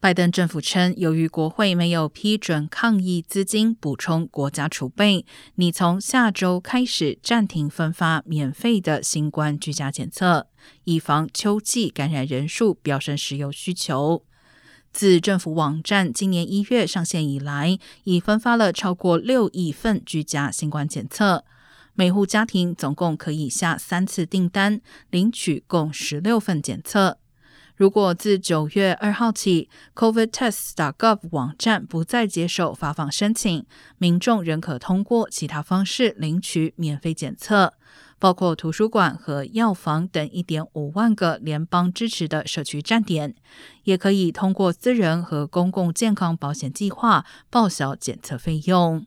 拜登政府称，由于国会没有批准抗疫资金补充国家储备，拟从下周开始暂停分发免费的新冠居家检测，以防秋季感染人数飙升时有需求。自政府网站今年一月上线以来，已分发了超过六亿份居家新冠检测，每户家庭总共可以下三次订单，领取共十六份检测。如果自九月二号起，covidtests.gov 网站不再接受发放申请，民众仍可通过其他方式领取免费检测，包括图书馆和药房等一点五万个联邦支持的社区站点，也可以通过私人和公共健康保险计划报销检测费用。